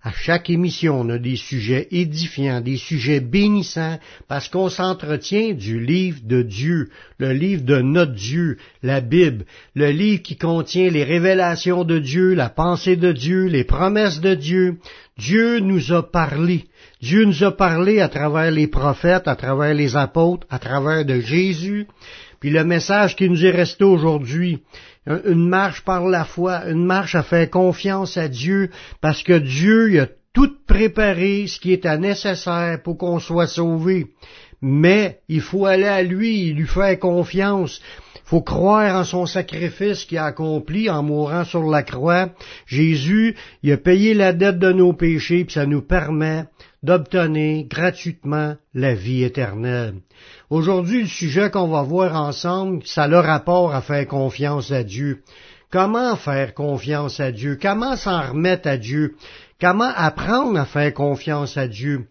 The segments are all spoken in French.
À chaque émission, on a des sujets édifiants, des sujets bénissants, parce qu'on s'entretient du livre de Dieu, le livre de notre Dieu, la Bible, le livre qui contient les révélations de Dieu, la pensée de Dieu, les promesses de Dieu. Dieu nous a parlé. Dieu nous a parlé à travers les prophètes, à travers les apôtres, à travers de Jésus. Puis le message qui nous est resté aujourd'hui, une marche par la foi, une marche à faire confiance à Dieu, parce que Dieu a tout préparé ce qui est nécessaire pour qu'on soit sauvé. Mais il faut aller à lui, lui faire confiance. Il faut croire en son sacrifice qu'il a accompli en mourant sur la croix. Jésus, il a payé la dette de nos péchés, puis ça nous permet d'obtenir gratuitement la vie éternelle. Aujourd'hui, le sujet qu'on va voir ensemble, ça a le rapport à faire confiance à Dieu. Comment faire confiance à Dieu? Comment s'en remettre à Dieu? Comment apprendre à faire confiance à Dieu?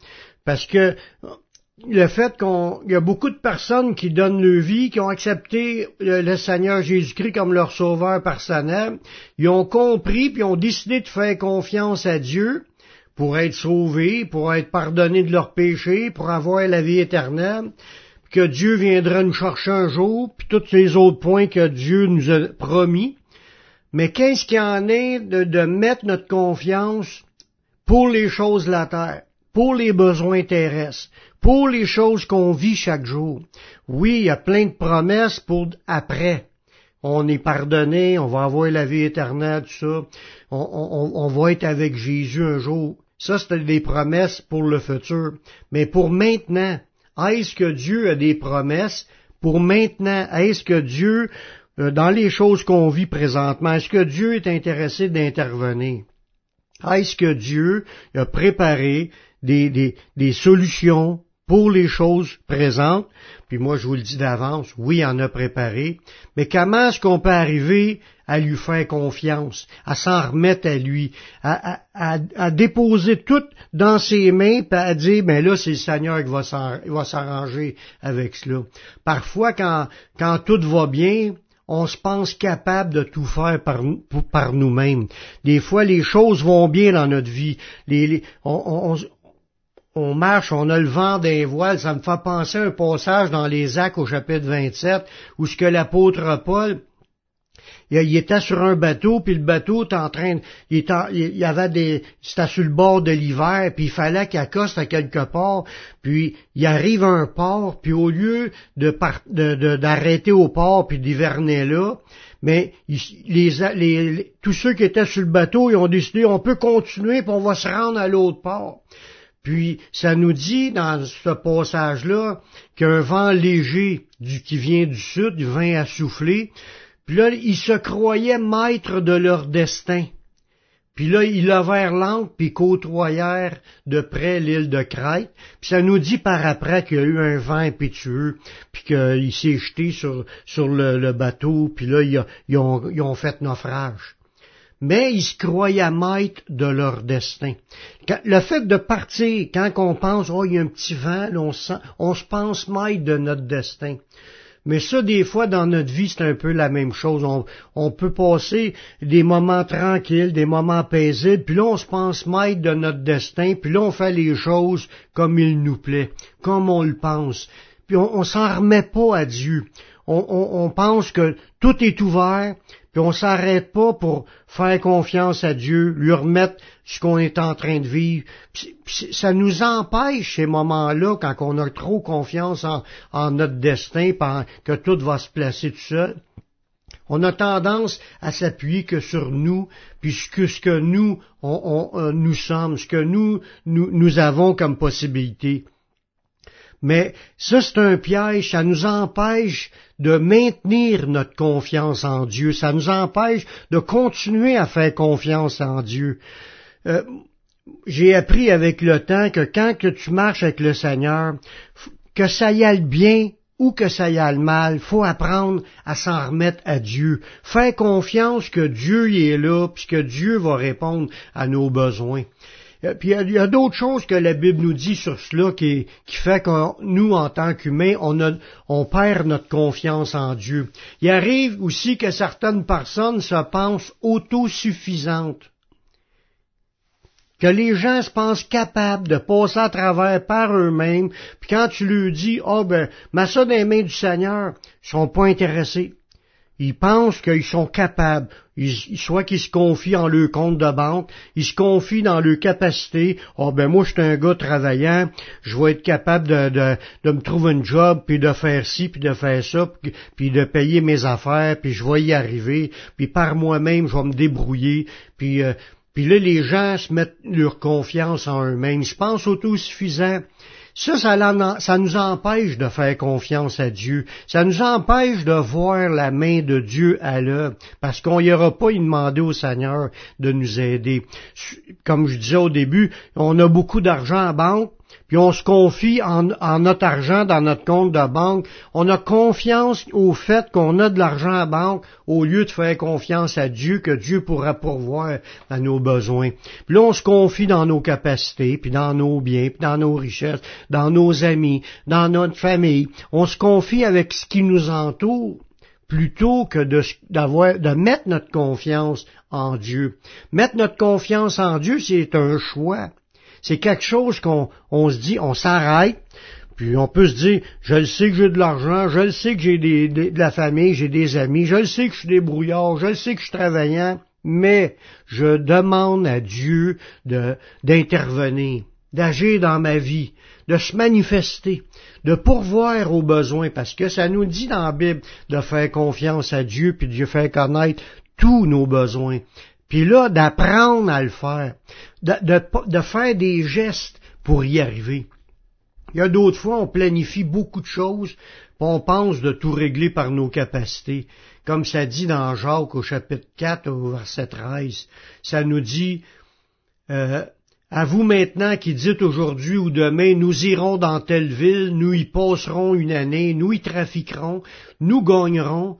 Parce que le fait qu'il y a beaucoup de personnes qui donnent leur vie, qui ont accepté le, Seigneur Jésus-Christ comme leur sauveur personnel, ils ont compris puis ont décidé de faire confiance à Dieu, pour être sauvés, pour être pardonnés de leurs péchés, pour avoir la vie éternelle, que Dieu viendra nous chercher un jour, puis tous ces autres points que Dieu nous a promis. Mais qu'est-ce qu'il en est de, mettre notre confiance pour les choses de la terre, pour les besoins terrestres, pour les choses qu'on vit chaque jour? Oui, il y a plein de promesses pour après on est pardonné, on va avoir la vie éternelle, tout ça, on, va être avec Jésus un jour. Ça, c'était des promesses pour le futur. Mais pour maintenant, est-ce que Dieu a des promesses? Pour maintenant? Est-ce que Dieu, euh, dans les choses qu'on vit présentement, est-ce que Dieu est intéressé d'intervenir? Est-ce que Dieu a préparé des, des, des solutions pour les choses présentes, puis moi je vous le dis d'avance, oui, il en a préparé, mais comment est-ce qu'on peut arriver à lui faire confiance, à s'en remettre à lui, à, déposer tout dans ses mains, puis à dire, ben là, c'est le Seigneur qui va s'arranger avec cela. Parfois, quand, quand tout va bien, on se pense capable de tout faire par, nous-mêmes. Des fois, les choses vont bien dans notre vie. Les, marche, on a le vent des voiles, ça me fait penser à un passage dans les actes au chapitre 27, où ce que l'apôtre Paul, il, était sur un bateau, puis le bateau était en train, il, il y avait des, c'était sur le bord de l'hiver, puis il fallait qu'il accoste à quelque part, puis il arrive à un port, puis au lieu de, d'arrêter au port puis d'hiverner là, mais tous ceux qui étaient sur le bateau, ils ont décidé, on peut continuer, puis on va se rendre à l'autre port. Puis ça nous dit dans ce passage-là qu'un vent léger du, qui vient du sud, du vent à souffler, puis là, ils se croyaient maîtres de leur destin. Puis là, ils levèrent l'encre, puis côtoyèrent de près l'île de Crète. Puis ça nous dit par après qu'il y a eu un vent impétueux, puis qu'il s'est jeté sur, sur le, bateau, puis là, ils ont, ils ont fait naufrage mais ils se croyaient maîtres de leur destin. Le fait de partir, quand on pense, oh, il y a un petit vent, on, se pense maître de notre destin. Mais ça, des fois, dans notre vie, c'est un peu la même chose. On, on, peut passer des moments tranquilles, des moments paisibles, puis là, on se pense maître de notre destin, puis là, on fait les choses comme il nous plaît, comme on le pense. Puis on, on s'en remet pas à Dieu. On, pense que tout est ouvert, puis on s'arrête pas pour faire confiance à Dieu, lui remettre ce qu'on est en train de vivre. ça nous empêche ces moments-là, quand on a trop confiance en, notre destin, que tout va se placer tout seul. On a tendance à s'appuyer que sur nous, puisque ce que nous, euh, nous sommes, ce que nous, nous avons comme possibilité. Mais ça, c'est un piège, ça nous empêche de maintenir notre confiance en Dieu, ça nous empêche de continuer à faire confiance en Dieu. Euh, j'ai appris avec le temps que quand que tu marches avec le Seigneur, que ça y aille bien ou que ça y aille mal, faut apprendre à s'en remettre à Dieu. Faire confiance que Dieu y est là, puis que Dieu va répondre à nos besoins. Puis il y a, d'autres choses que la Bible nous dit sur cela qui, fait que nous, en tant qu'humains, on, perd notre confiance en Dieu. Il arrive aussi que certaines personnes se pensent autosuffisantes que les gens se pensent capables de passer à travers par eux-mêmes, puis quand tu leur dis, oh ben, mets ça les mains du Seigneur, ils sont pas intéressés. Ils pensent qu'ils sont capables, soit qu'ils se confient en leur compte de banque, ils se confient dans leur capacité. Oh ben moi je suis un gars travaillant, je vais être capable de, de, de, me trouver un job, puis de faire ci, puis de faire ça, puis, de payer mes affaires, puis je vais y arriver, puis par moi-même je vais me débrouiller, puis euh, puis là, les gens se mettent leur confiance en eux-mêmes, ils se pensent autosuffisants. Ça, ça, nous empêche de faire confiance à Dieu. Ça nous empêche de voir la main de Dieu à l'œuvre, parce qu'on n'y aura pas demandé au Seigneur de nous aider. Comme je disais au début, on a beaucoup d'argent en banque, puis on se confie en, notre argent dans notre compte de banque. On a confiance au fait qu'on a de l'argent à banque au lieu de faire confiance à Dieu que Dieu pourra pourvoir à nos besoins. Puis là, on se confie dans nos capacités, puis dans nos biens, puis dans nos richesses, dans nos amis, dans notre famille. On se confie avec ce qui nous entoure plutôt que de, de mettre notre confiance en Dieu. Mettre notre confiance en Dieu, c'est un choix. C'est quelque chose qu'on on se dit, on s'arrête, puis on peut se dire, je le sais que j'ai de l'argent, je le sais que j'ai de la famille, j'ai des amis, je le sais que je suis débrouillard, je le sais que je suis travaillant, mais je demande à Dieu d'intervenir, d'agir dans ma vie, de se manifester, de pourvoir aux besoins, parce que ça nous dit dans la Bible de faire confiance à Dieu, puis de faire connaître tous nos besoins. Puis là, d'apprendre à le faire, de, de, faire des gestes pour y arriver. Il y a d'autres fois, on planifie beaucoup de choses, puis on pense de tout régler par nos capacités. Comme ça dit dans Jacques au chapitre 4 au verset 13, ça nous dit, euh, à vous maintenant qui dites aujourd'hui ou demain, nous irons dans telle ville, nous y passerons une année, nous y trafiquerons, nous gagnerons,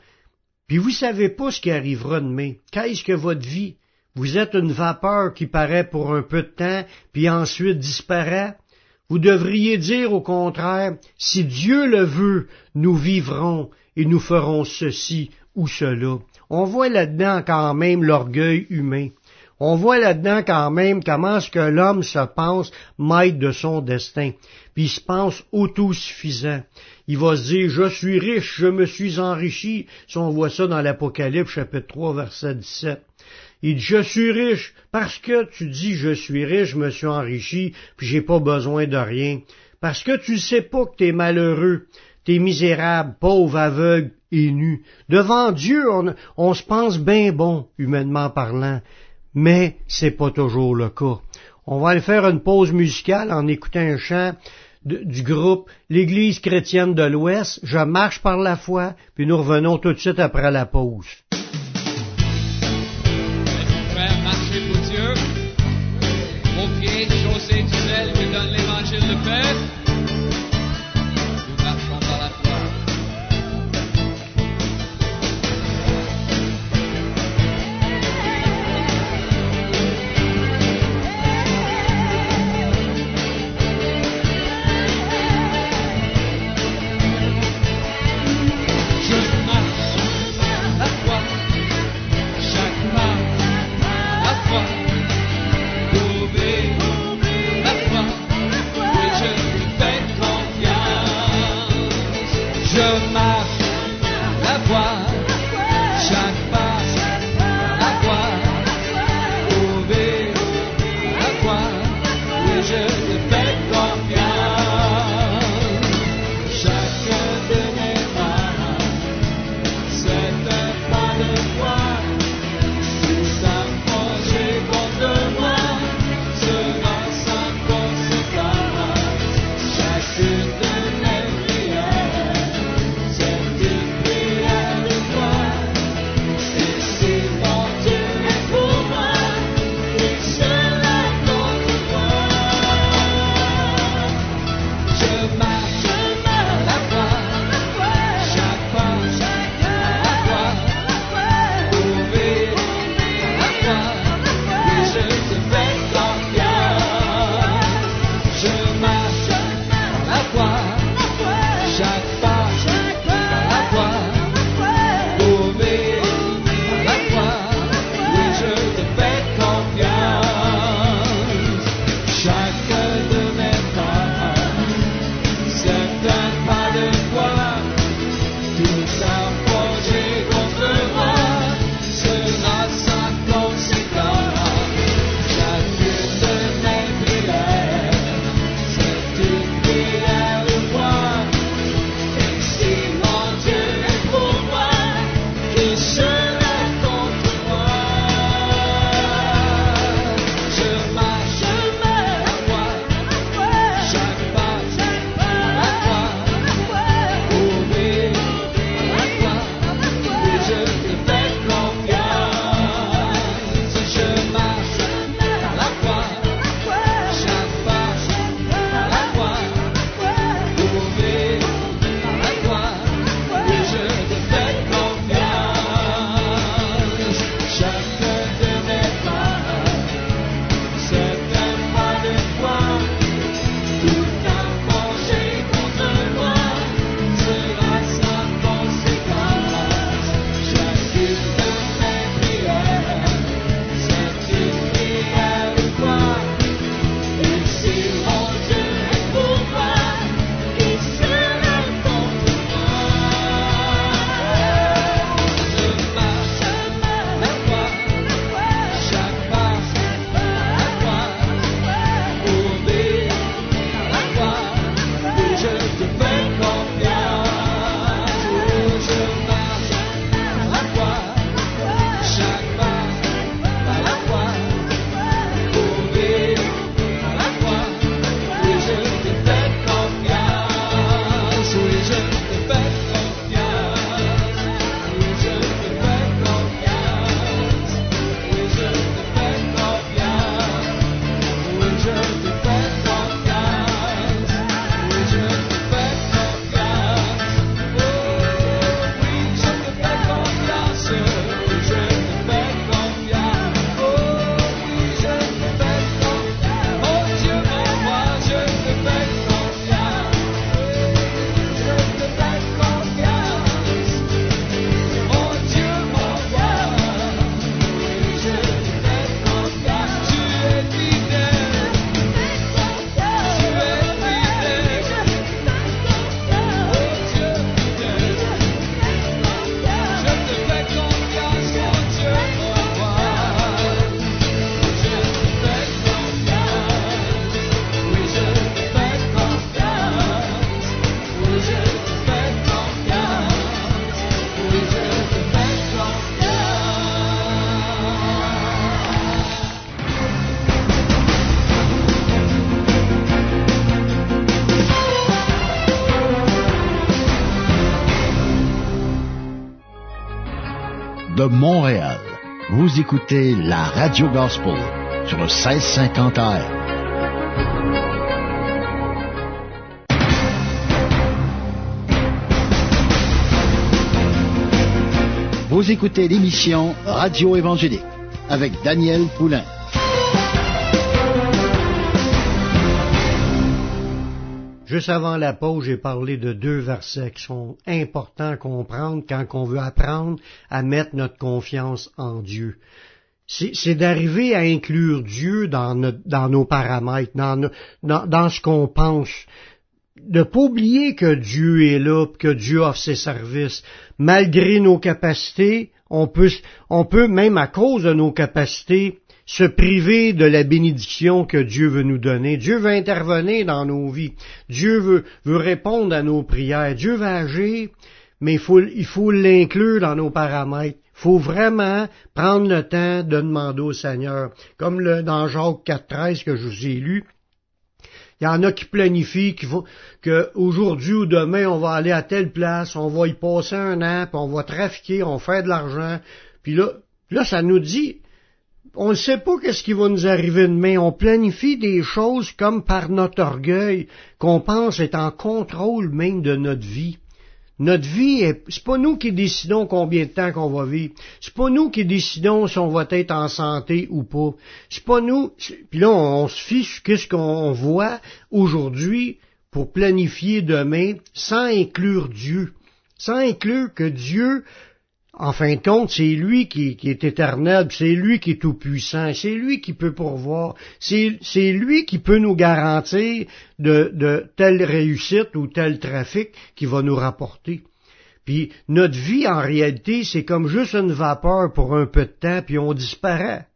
puis vous savez pas ce qui arrivera demain. Qu'est-ce que votre vie? Vous êtes une vapeur qui paraît pour un peu de temps, puis ensuite disparaît? Vous devriez dire au contraire, si Dieu le veut, nous vivrons et nous ferons ceci ou cela. On voit là-dedans quand même l'orgueil humain. On voit là-dedans quand même comment ce que l'homme se pense maître de son destin, puis il se pense autosuffisant. Il va se dire, je suis riche, je me suis enrichi, si on voit ça dans l'Apocalypse chapitre 3 verset 17. Il dit, je suis riche, parce que tu dis, je suis riche, je me suis enrichi, puis j'ai pas besoin de rien. Parce que tu sais pas que t'es malheureux, t'es misérable, pauvre, aveugle et nu. Devant Dieu, on, on se pense bien bon, humainement parlant mais c'est pas toujours le cas. On va aller faire une pause musicale en écoutant un chant du groupe L'Église chrétienne de l'Ouest. Je marche par la foi, puis nous revenons tout de suite après la pause. Montréal. Vous écoutez la Radio Gospel sur le 1650 AM. Vous écoutez l'émission Radio Évangélique avec Daniel Poulain. Juste avant la pause, j'ai parlé de deux versets qui sont importants à comprendre quand on veut apprendre à mettre notre confiance en Dieu. C'est d'arriver à inclure Dieu dans, nos paramètres, dans, ce qu'on pense. De pas oublier que Dieu est là, que Dieu offre ses services. Malgré nos capacités, on peut même à cause de nos capacités, se priver de la bénédiction que Dieu veut nous donner. Dieu veut intervenir dans nos vies. Dieu veut, veut répondre à nos prières. Dieu veut agir, mais il faut, il l'inclure dans nos paramètres. Il faut vraiment prendre le temps de demander au Seigneur. Comme le, dans Jacques 4.13 que je vous ai lu, il y en a qui planifient qui que aujourd'hui ou demain, on va aller à telle place, on va y passer un an, puis on va trafiquer, on va faire de l'argent. Puis là, là, ça nous dit, on ne sait pas qu'est-ce qui va nous arriver demain. On planifie des choses comme par notre orgueil, qu'on pense être en contrôle même de notre vie. Notre vie, c'est pas nous qui décidons combien de temps qu'on va vivre. C'est pas nous qui décidons si on va être en santé ou pas. C'est pas nous. Puis là, on, se fiche qu'est-ce qu'on voit aujourd'hui pour planifier demain sans inclure Dieu. Sans inclure que Dieu en fin de compte, c'est lui qui, est éternel, c'est lui qui est tout-puissant, c'est lui qui peut pourvoir, c'est lui qui peut nous garantir de, de telle réussite ou tel trafic qui va nous rapporter. Puis notre vie, en réalité, c'est comme juste une vapeur pour un peu de temps, puis on disparaît.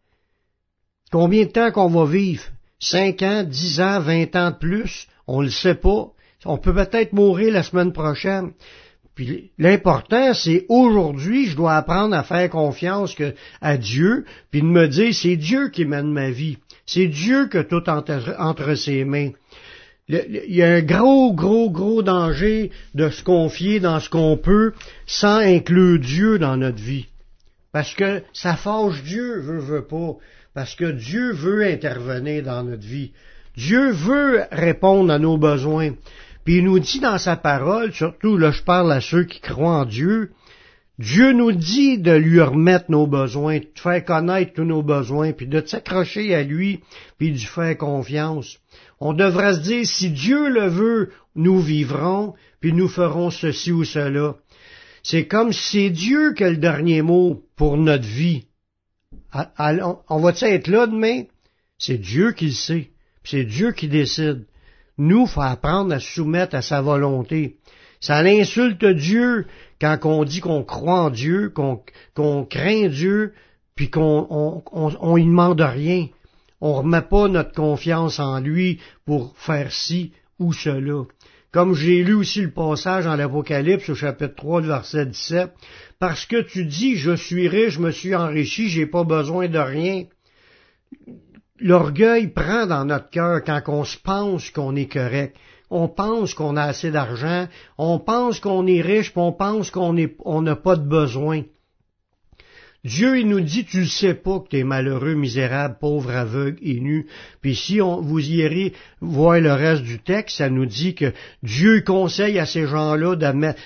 Combien de temps qu'on va vivre? Cinq ans, dix ans, vingt ans de plus? On ne le sait pas. On peut peut-être mourir la semaine prochaine. L'important, c'est aujourd'hui, je dois apprendre à faire confiance à Dieu, puis de me dire, c'est Dieu qui mène ma vie. C'est Dieu que tout entre, entre ses mains. Il y a un gros, gros, gros danger de se confier dans ce qu'on peut sans inclure Dieu dans notre vie. Parce que ça fâche Dieu, veut, veut pas. Parce que Dieu veut intervenir dans notre vie. Dieu veut répondre à nos besoins. Puis il nous dit dans sa parole, surtout là je parle à ceux qui croient en Dieu, Dieu nous dit de lui remettre nos besoins, de faire connaître tous nos besoins, puis de s'accrocher à lui, puis de lui faire confiance. On devrait se dire, si Dieu le veut, nous vivrons, puis nous ferons ceci ou cela. C'est comme si c'est Dieu qui a le dernier mot pour notre vie. On va être là demain? C'est Dieu qui le sait. C'est Dieu qui décide. Nous, faut apprendre à soumettre à sa volonté. Ça l'insulte Dieu quand on dit qu'on croit en Dieu, qu'on craint Dieu, puis qu'on on, on, y demande rien. On remet pas notre confiance en lui pour faire ci ou cela. Comme j'ai lu aussi le passage dans l'Apocalypse au chapitre 3 verset 17, parce que tu dis, je suis riche, je me suis enrichi, j'ai pas besoin de rien l'orgueil prend dans notre cœur quand on se pense qu'on est correct. On pense qu'on a assez d'argent, on pense qu'on est riche, puis on pense qu'on n'a pas de besoin. Dieu, il nous dit, tu ne sais pas que tu es malheureux, misérable, pauvre, aveugle et nu. Puis si on, vous irez voir le reste du texte, ça nous dit que Dieu conseille à ces gens-là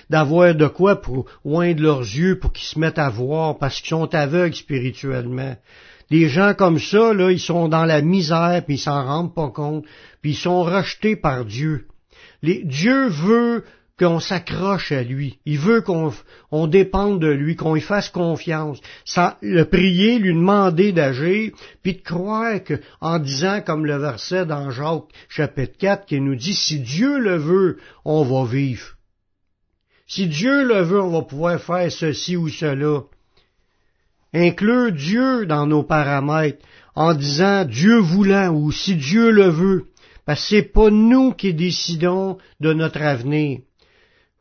d'avoir de quoi pour oindre leurs yeux pour qu'ils se mettent à voir parce qu'ils sont aveugles spirituellement. Des gens comme ça, là, ils sont dans la misère, puis ils s'en rendent pas compte, puis ils sont rejetés par Dieu. Dieu veut qu'on s'accroche à lui. Il veut qu'on on dépende de lui, qu'on lui fasse confiance. Ça, le prier, lui demander d'agir, puis de croire que, en disant comme le verset dans Jacques chapitre 4 qui nous dit, si Dieu le veut, on va vivre. Si Dieu le veut, on va pouvoir faire ceci ou cela inclure Dieu dans nos paramètres en disant Dieu voulant ou si Dieu le veut, parce que c'est pas nous qui décidons de notre avenir.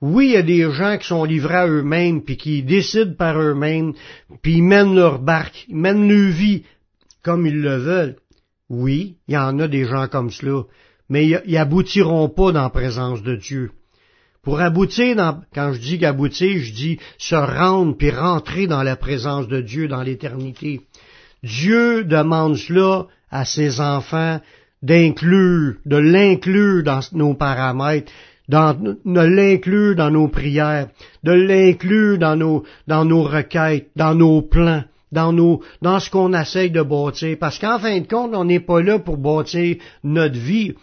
Oui, il y a des gens qui sont livrés à eux-mêmes, puis qui décident par eux-mêmes, puis ils mènent leur barque, ils mènent leur vie comme ils le veulent. Oui, il y en a des gens comme cela, mais ils aboutiront pas dans la présence de Dieu. Pour aboutir, dans, quand je dis qu'aboutir, je dis se rendre puis rentrer dans la présence de Dieu dans l'éternité. Dieu demande cela à ses enfants d'inclure, de l'inclure dans nos paramètres, de l'inclure dans nos prières, de l'inclure dans nos, dans nos requêtes, dans nos plans, dans nos, dans ce qu'on essaye de bâtir. Parce qu'en fin de compte, on n'est pas là pour bâtir notre vie,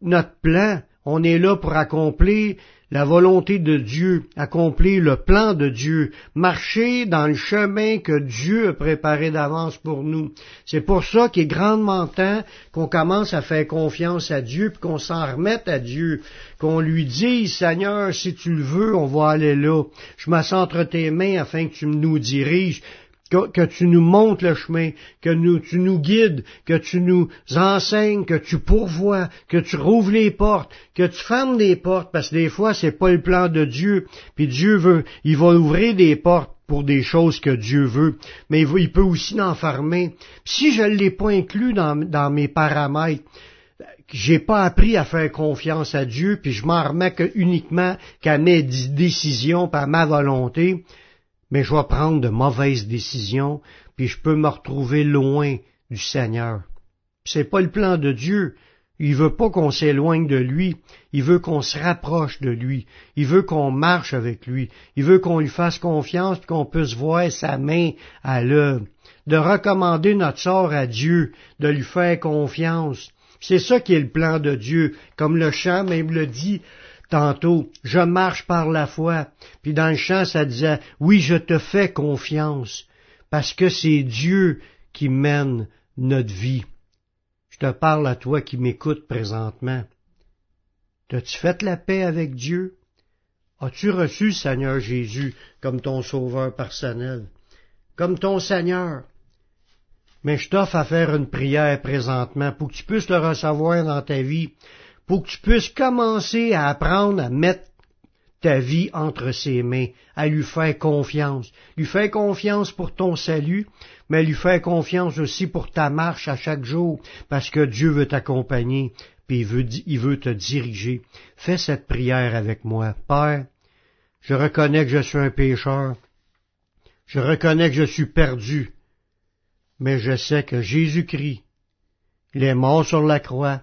notre plan. On est là pour accomplir la volonté de Dieu, accomplir le plan de Dieu, marcher dans le chemin que Dieu a préparé d'avance pour nous. C'est pour ça qu'il est grandement temps qu'on commence à faire confiance à Dieu, puis qu'on s'en remette à Dieu, qu'on lui dise, Seigneur, si tu le veux, on va aller là. Je m'assens entre tes mains afin que tu nous diriges que, tu nous montres le chemin, que nous, tu nous guides, que tu nous enseignes, que tu pourvois, que tu rouvres les portes, que tu fermes les portes, parce que des fois, c'est pas le plan de Dieu, puis Dieu veut, il va ouvrir des portes pour des choses que Dieu veut, mais il, peut aussi en fermer. si je ne l'ai pas inclus dans, mes paramètres, j'ai pas appris à faire confiance à Dieu, puis je m'en remets que uniquement qu'à mes décisions, par ma volonté, mais je vais prendre de mauvaises décisions, puis je peux me retrouver loin du Seigneur. C'est pas le plan de Dieu. Il veut pas qu'on s'éloigne de lui. Il veut qu'on se rapproche de lui. Il veut qu'on marche avec lui. Il veut qu'on lui fasse confiance qu'on puisse voir sa main à l'œuvre. De recommander notre sort à Dieu, de lui faire confiance. C'est ça qui est le plan de Dieu. Comme le chant même le dit, tantôt, je marche par la foi. Puis dans le chant, ça disait, oui, je te fais confiance, parce que c'est Dieu qui mène notre vie. Je te parle à toi qui m'écoutes présentement. T'as-tu fait la paix avec Dieu? As-tu reçu Seigneur Jésus comme ton sauveur personnel, comme ton Seigneur? Mais je t'offre à faire une prière présentement pour que tu puisses le recevoir dans ta vie, pour que tu puisses commencer à apprendre à mettre ta vie entre ses mains, à lui faire confiance. Lui faire confiance pour ton salut, mais lui faire confiance aussi pour ta marche à chaque jour, parce que Dieu veut t'accompagner, puis il veut, il veut te diriger. Fais cette prière avec moi. Père, je reconnais que je suis un pécheur. Je reconnais que je suis perdu. Mais je sais que Jésus-Christ, il est mort sur la croix,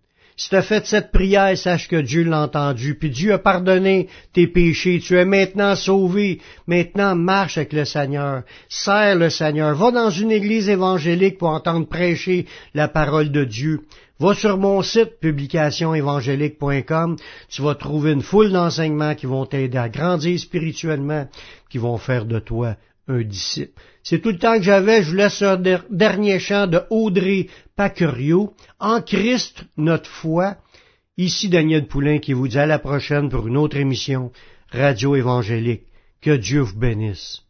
Si tu as fait cette prière, sache que Dieu l'a entendu, puis Dieu a pardonné tes péchés. Tu es maintenant sauvé. Maintenant, marche avec le Seigneur. Sers le Seigneur. Va dans une église évangélique pour entendre prêcher la parole de Dieu. Va sur mon site publicationévangélique.com. Tu vas trouver une foule d'enseignements qui vont t'aider à grandir spirituellement, qui vont faire de toi disciple. C'est tout le temps que j'avais. Je vous laisse un dernier chant de Audrey Pacurio. En Christ, notre foi. Ici Daniel Poulain qui vous dit à la prochaine pour une autre émission Radio Évangélique. Que Dieu vous bénisse.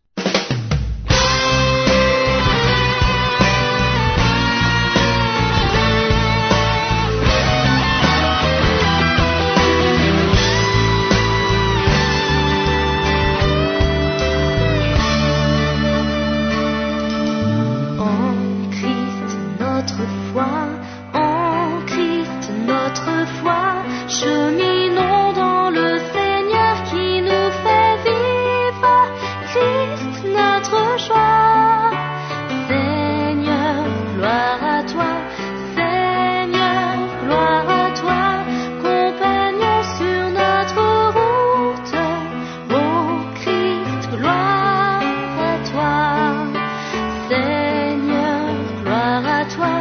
toi.